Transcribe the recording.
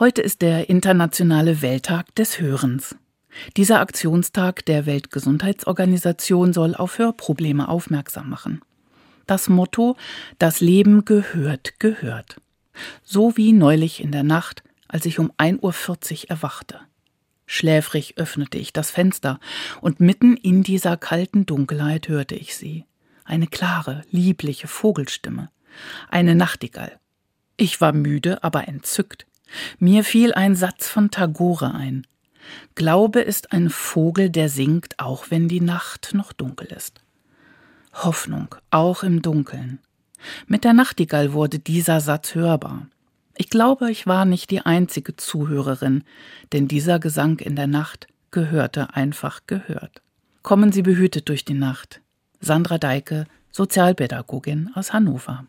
Heute ist der internationale Welttag des Hörens. Dieser Aktionstag der Weltgesundheitsorganisation soll auf Hörprobleme aufmerksam machen. Das Motto Das Leben gehört, gehört. So wie neulich in der Nacht, als ich um 1.40 Uhr erwachte. Schläfrig öffnete ich das Fenster, und mitten in dieser kalten Dunkelheit hörte ich sie. Eine klare, liebliche Vogelstimme. Eine Nachtigall. Ich war müde, aber entzückt. Mir fiel ein Satz von Tagore ein. Glaube ist ein Vogel, der singt, auch wenn die Nacht noch dunkel ist. Hoffnung, auch im Dunkeln. Mit der Nachtigall wurde dieser Satz hörbar. Ich glaube, ich war nicht die einzige Zuhörerin, denn dieser Gesang in der Nacht gehörte einfach gehört. Kommen Sie behütet durch die Nacht. Sandra Deike, Sozialpädagogin aus Hannover.